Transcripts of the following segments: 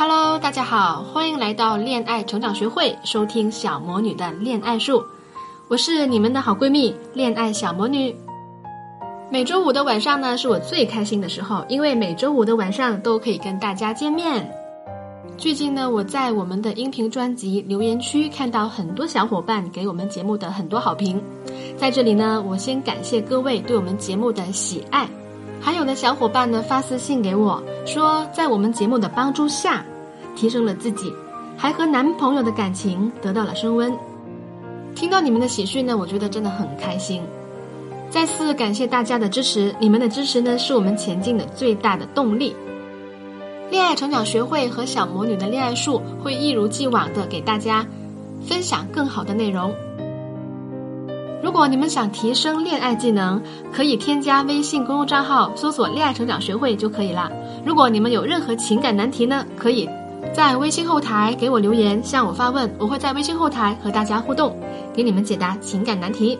Hello，大家好，欢迎来到恋爱成长学会，收听小魔女的恋爱术。我是你们的好闺蜜，恋爱小魔女。每周五的晚上呢，是我最开心的时候，因为每周五的晚上都可以跟大家见面。最近呢，我在我们的音频专辑留言区看到很多小伙伴给我们节目的很多好评，在这里呢，我先感谢各位对我们节目的喜爱。还有的小伙伴呢发私信给我，说在我们节目的帮助下，提升了自己，还和男朋友的感情得到了升温。听到你们的喜讯呢，我觉得真的很开心。再次感谢大家的支持，你们的支持呢是我们前进的最大的动力。恋爱成长学会和小魔女的恋爱术会一如既往的给大家分享更好的内容。如果你们想提升恋爱技能，可以添加微信公众账号搜索“恋爱成长学会”就可以了。如果你们有任何情感难题呢，可以在微信后台给我留言向我发问，我会在微信后台和大家互动，给你们解答情感难题。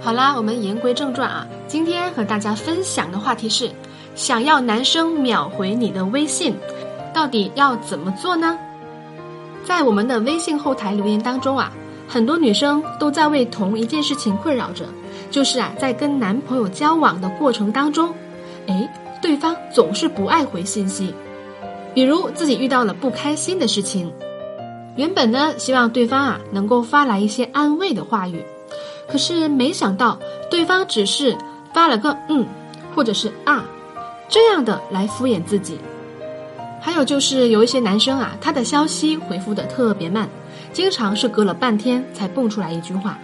好啦，我们言归正传啊，今天和大家分享的话题是。想要男生秒回你的微信，到底要怎么做呢？在我们的微信后台留言当中啊，很多女生都在为同一件事情困扰着，就是啊，在跟男朋友交往的过程当中，哎，对方总是不爱回信息。比如自己遇到了不开心的事情，原本呢希望对方啊能够发来一些安慰的话语，可是没想到对方只是发了个嗯，或者是啊。这样的来敷衍自己，还有就是有一些男生啊，他的消息回复的特别慢，经常是隔了半天才蹦出来一句话。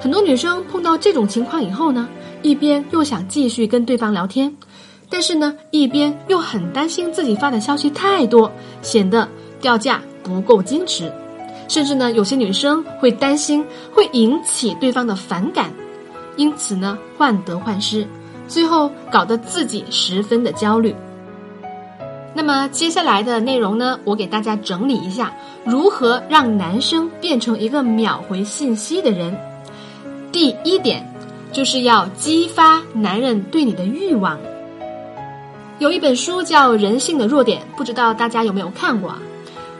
很多女生碰到这种情况以后呢，一边又想继续跟对方聊天，但是呢，一边又很担心自己发的消息太多，显得掉价不够矜持，甚至呢，有些女生会担心会引起对方的反感，因此呢，患得患失。最后搞得自己十分的焦虑。那么接下来的内容呢，我给大家整理一下，如何让男生变成一个秒回信息的人。第一点，就是要激发男人对你的欲望。有一本书叫《人性的弱点》，不知道大家有没有看过？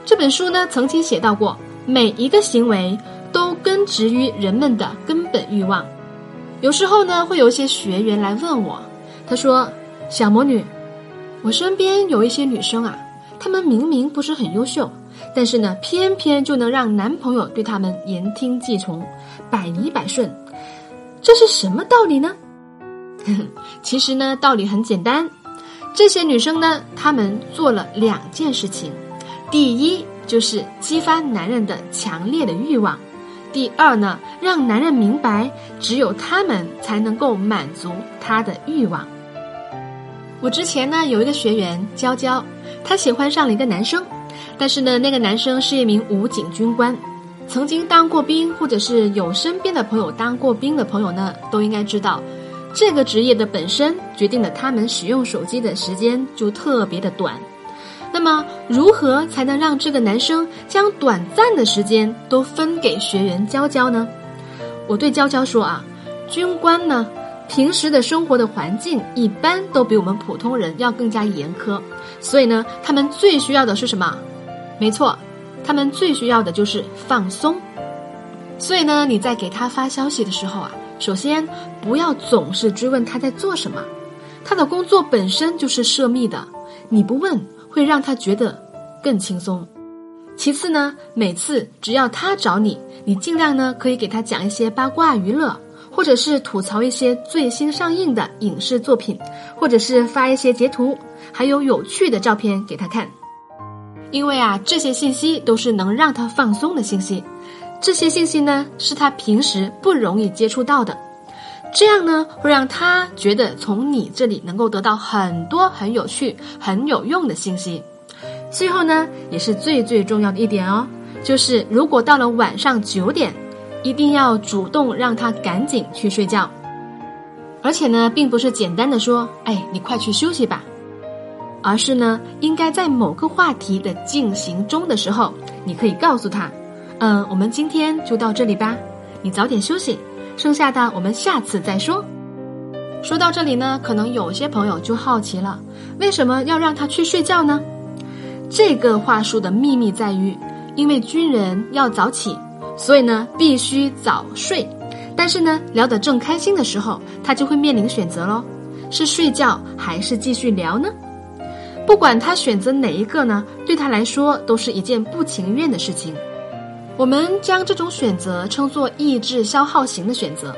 这本书呢，曾经写到过，每一个行为都根植于人们的根本欲望。有时候呢，会有一些学员来问我，他说：“小魔女，我身边有一些女生啊，她们明明不是很优秀，但是呢，偏偏就能让男朋友对她们言听计从，百依百顺，这是什么道理呢？” 其实呢，道理很简单，这些女生呢，她们做了两件事情，第一就是激发男人的强烈的欲望。第二呢，让男人明白，只有他们才能够满足他的欲望。我之前呢有一个学员娇娇，她喜欢上了一个男生，但是呢那个男生是一名武警军官，曾经当过兵，或者是有身边的朋友当过兵的朋友呢，都应该知道，这个职业的本身决定了他们使用手机的时间就特别的短。那么，如何才能让这个男生将短暂的时间都分给学员娇娇呢？我对娇娇说啊，军官呢，平时的生活的环境一般都比我们普通人要更加严苛，所以呢，他们最需要的是什么？没错，他们最需要的就是放松。所以呢，你在给他发消息的时候啊，首先不要总是追问他在做什么，他的工作本身就是涉密的，你不问。会让他觉得更轻松。其次呢，每次只要他找你，你尽量呢可以给他讲一些八卦娱乐，或者是吐槽一些最新上映的影视作品，或者是发一些截图，还有有趣的照片给他看。因为啊，这些信息都是能让他放松的信息，这些信息呢是他平时不容易接触到的。这样呢，会让他觉得从你这里能够得到很多很有趣、很有用的信息。最后呢，也是最最重要的一点哦，就是如果到了晚上九点，一定要主动让他赶紧去睡觉。而且呢，并不是简单的说，哎，你快去休息吧，而是呢，应该在某个话题的进行中的时候，你可以告诉他，嗯，我们今天就到这里吧，你早点休息，剩下的我们下次再说。说到这里呢，可能有些朋友就好奇了，为什么要让他去睡觉呢？这个话术的秘密在于，因为军人要早起，所以呢必须早睡。但是呢，聊得正开心的时候，他就会面临选择喽：是睡觉还是继续聊呢？不管他选择哪一个呢，对他来说都是一件不情愿的事情。我们将这种选择称作意志消耗型的选择。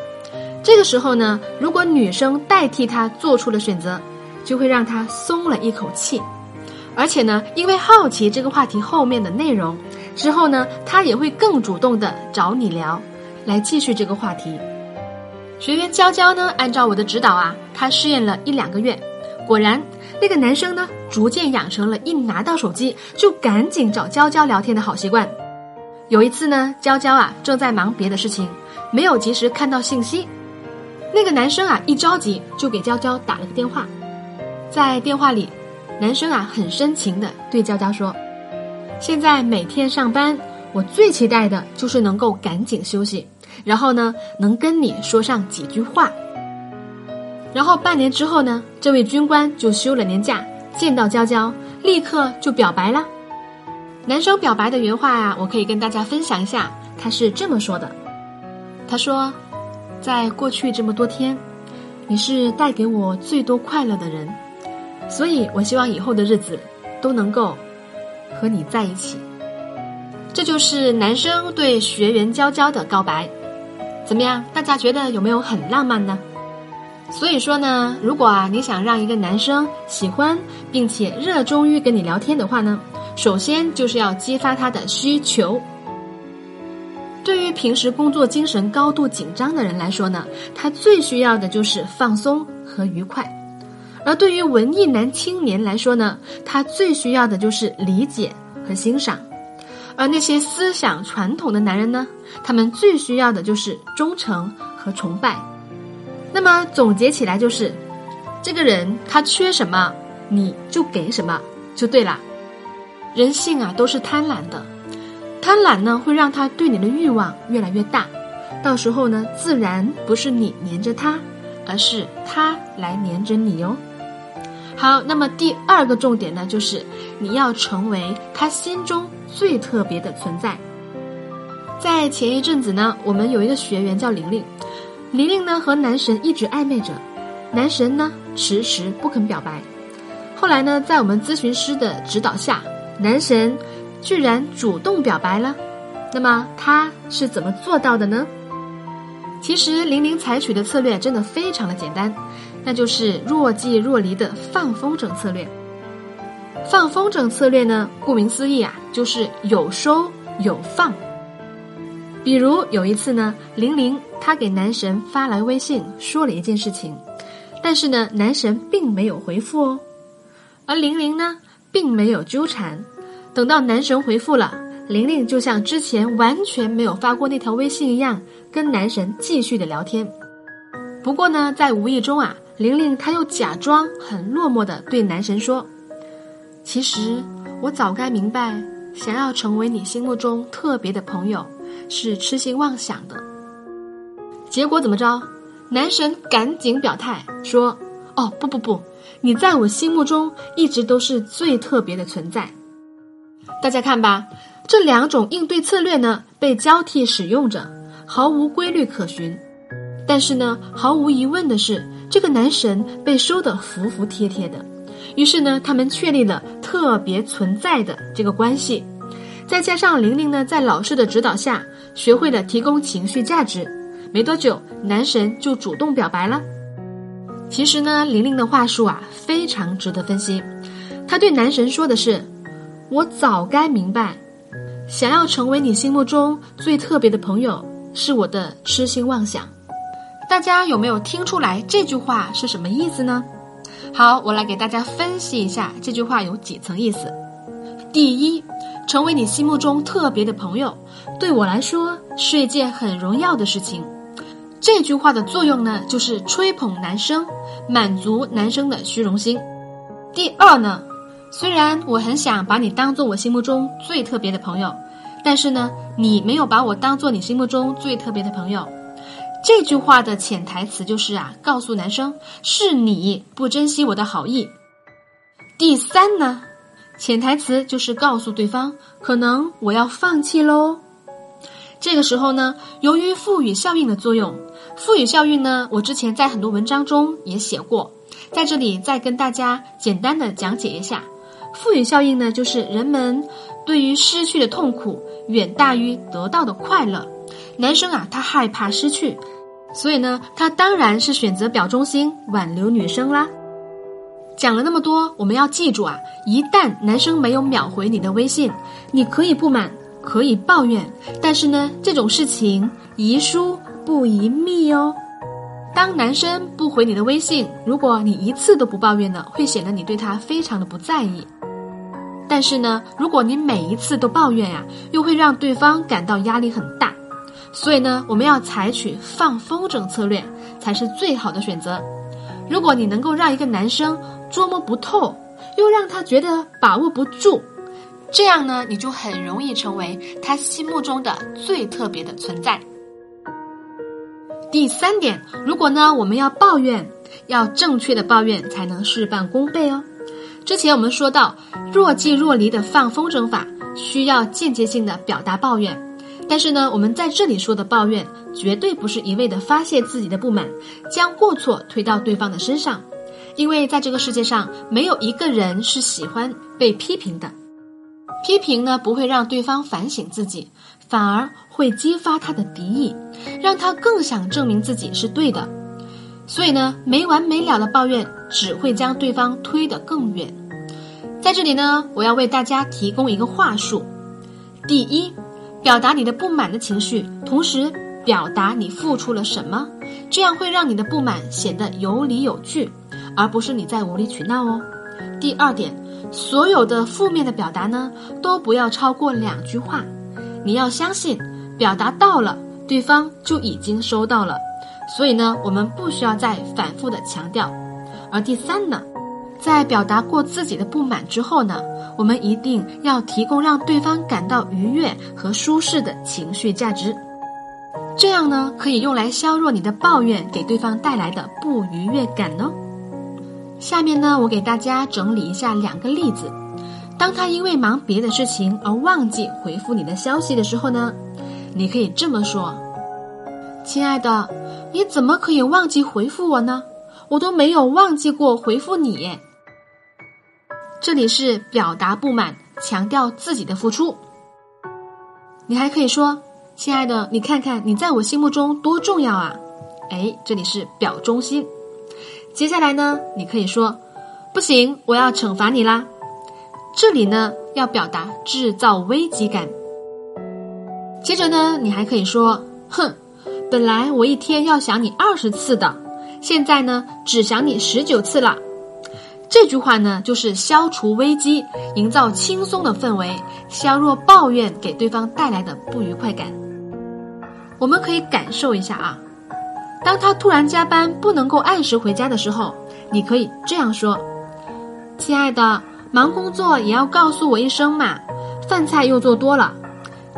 这个时候呢，如果女生代替他做出了选择，就会让他松了一口气。而且呢，因为好奇这个话题后面的内容，之后呢，他也会更主动的找你聊，来继续这个话题。学员娇娇呢，按照我的指导啊，她试验了一两个月，果然那个男生呢，逐渐养成了一拿到手机就赶紧找娇娇聊天的好习惯。有一次呢，娇娇啊正在忙别的事情，没有及时看到信息，那个男生啊一着急就给娇娇打了个电话，在电话里。男生啊，很深情的对娇娇说：“现在每天上班，我最期待的就是能够赶紧休息，然后呢，能跟你说上几句话。然后半年之后呢，这位军官就休了年假，见到娇娇，立刻就表白了。男生表白的原话啊，我可以跟大家分享一下，他是这么说的：他说，在过去这么多天，你是带给我最多快乐的人。”所以，我希望以后的日子都能够和你在一起。这就是男生对学员娇娇的告白，怎么样？大家觉得有没有很浪漫呢？所以说呢，如果啊你想让一个男生喜欢并且热衷于跟你聊天的话呢，首先就是要激发他的需求。对于平时工作精神高度紧张的人来说呢，他最需要的就是放松和愉快。而对于文艺男青年来说呢，他最需要的就是理解和欣赏；而那些思想传统的男人呢，他们最需要的就是忠诚和崇拜。那么总结起来就是，这个人他缺什么，你就给什么就对了。人性啊都是贪婪的，贪婪呢会让他对你的欲望越来越大，到时候呢自然不是你黏着他，而是他来黏着你哟。好，那么第二个重点呢，就是你要成为他心中最特别的存在。在前一阵子呢，我们有一个学员叫玲玲，玲玲呢和男神一直暧昧着，男神呢迟迟不肯表白。后来呢，在我们咨询师的指导下，男神居然主动表白了。那么他是怎么做到的呢？其实玲玲采取的策略真的非常的简单。那就是若即若离的放风筝策略。放风筝策略呢，顾名思义啊，就是有收有放。比如有一次呢，玲玲她给男神发来微信，说了一件事情，但是呢，男神并没有回复哦。而玲玲呢，并没有纠缠，等到男神回复了，玲玲就像之前完全没有发过那条微信一样，跟男神继续的聊天。不过呢，在无意中啊。玲玲，她又假装很落寞的对男神说：“其实我早该明白，想要成为你心目中特别的朋友是痴心妄想的。”结果怎么着？男神赶紧表态说：“哦，不不不，你在我心目中一直都是最特别的存在。”大家看吧，这两种应对策略呢，被交替使用着，毫无规律可循。但是呢，毫无疑问的是。这个男神被收得服服帖帖的，于是呢，他们确立了特别存在的这个关系。再加上玲玲呢，在老师的指导下，学会了提供情绪价值。没多久，男神就主动表白了。其实呢，玲玲的话术啊，非常值得分析。她对男神说的是：“我早该明白，想要成为你心目中最特别的朋友，是我的痴心妄想。”大家有没有听出来这句话是什么意思呢？好，我来给大家分析一下这句话有几层意思。第一，成为你心目中特别的朋友，对我来说是一件很荣耀的事情。这句话的作用呢，就是吹捧男生，满足男生的虚荣心。第二呢，虽然我很想把你当做我心目中最特别的朋友，但是呢，你没有把我当做你心目中最特别的朋友。这句话的潜台词就是啊，告诉男生是你不珍惜我的好意。第三呢，潜台词就是告诉对方，可能我要放弃喽。这个时候呢，由于赋予效应的作用，赋予效应呢，我之前在很多文章中也写过，在这里再跟大家简单的讲解一下。赋予效应呢，就是人们对于失去的痛苦远大于得到的快乐。男生啊，他害怕失去。所以呢，他当然是选择表忠心挽留女生啦。讲了那么多，我们要记住啊，一旦男生没有秒回你的微信，你可以不满，可以抱怨，但是呢，这种事情宜疏不宜密哦。当男生不回你的微信，如果你一次都不抱怨呢，会显得你对他非常的不在意。但是呢，如果你每一次都抱怨呀，又会让对方感到压力很大。所以呢，我们要采取放风筝策略才是最好的选择。如果你能够让一个男生捉摸不透，又让他觉得把握不住，这样呢，你就很容易成为他心目中的最特别的存在。第三点，如果呢，我们要抱怨，要正确的抱怨才能事半功倍哦。之前我们说到，若即若离的放风筝法，需要间接性的表达抱怨。但是呢，我们在这里说的抱怨，绝对不是一味的发泄自己的不满，将过错推到对方的身上，因为在这个世界上，没有一个人是喜欢被批评的。批评呢，不会让对方反省自己，反而会激发他的敌意，让他更想证明自己是对的。所以呢，没完没了的抱怨只会将对方推得更远。在这里呢，我要为大家提供一个话术：第一。表达你的不满的情绪，同时表达你付出了什么，这样会让你的不满显得有理有据，而不是你在无理取闹哦。第二点，所有的负面的表达呢，都不要超过两句话。你要相信，表达到了，对方就已经收到了，所以呢，我们不需要再反复的强调。而第三呢？在表达过自己的不满之后呢，我们一定要提供让对方感到愉悦和舒适的情绪价值，这样呢可以用来削弱你的抱怨给对方带来的不愉悦感哦。下面呢，我给大家整理一下两个例子。当他因为忙别的事情而忘记回复你的消息的时候呢，你可以这么说：“亲爱的，你怎么可以忘记回复我呢？我都没有忘记过回复你。”这里是表达不满，强调自己的付出。你还可以说：“亲爱的，你看看你在我心目中多重要啊！”哎，这里是表忠心。接下来呢，你可以说：“不行，我要惩罚你啦！”这里呢，要表达制造危机感。接着呢，你还可以说：“哼，本来我一天要想你二十次的，现在呢，只想你十九次了。”这句话呢，就是消除危机，营造轻松的氛围，削弱抱怨给对方带来的不愉快感。我们可以感受一下啊，当他突然加班不能够按时回家的时候，你可以这样说：“亲爱的，忙工作也要告诉我一声嘛，饭菜又做多了。”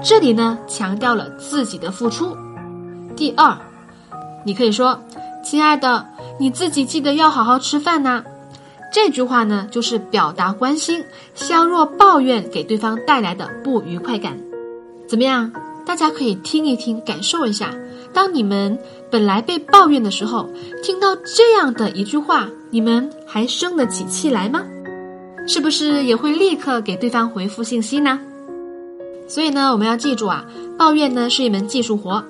这里呢，强调了自己的付出。第二，你可以说：“亲爱的，你自己记得要好好吃饭呐。”这句话呢，就是表达关心，削弱抱怨给对方带来的不愉快感。怎么样？大家可以听一听，感受一下。当你们本来被抱怨的时候，听到这样的一句话，你们还生得起气来吗？是不是也会立刻给对方回复信息呢？所以呢，我们要记住啊，抱怨呢是一门技术活，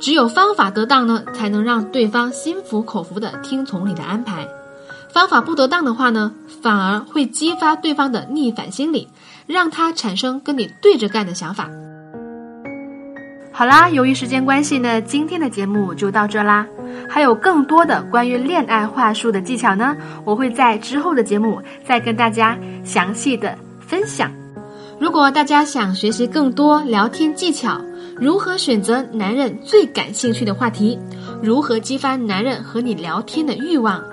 只有方法得当呢，才能让对方心服口服的听从你的安排。方法不得当的话呢，反而会激发对方的逆反心理，让他产生跟你对着干的想法。好啦，由于时间关系呢，今天的节目就到这啦。还有更多的关于恋爱话术的技巧呢，我会在之后的节目再跟大家详细的分享。如果大家想学习更多聊天技巧，如何选择男人最感兴趣的话题，如何激发男人和你聊天的欲望，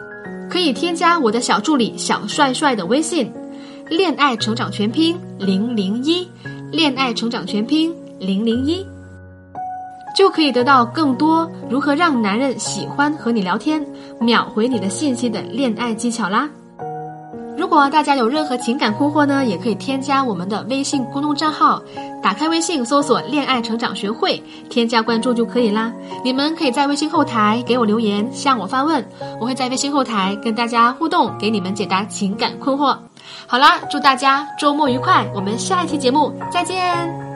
可以添加我的小助理小帅帅的微信，恋爱成长全拼零零一，恋爱成长全拼零零一，就可以得到更多如何让男人喜欢和你聊天，秒回你的信息的恋爱技巧啦。如果大家有任何情感困惑呢，也可以添加我们的微信公众账号，打开微信搜索“恋爱成长学会”，添加关注就可以啦。你们可以在微信后台给我留言，向我发问，我会在微信后台跟大家互动，给你们解答情感困惑。好啦，祝大家周末愉快，我们下一期节目再见。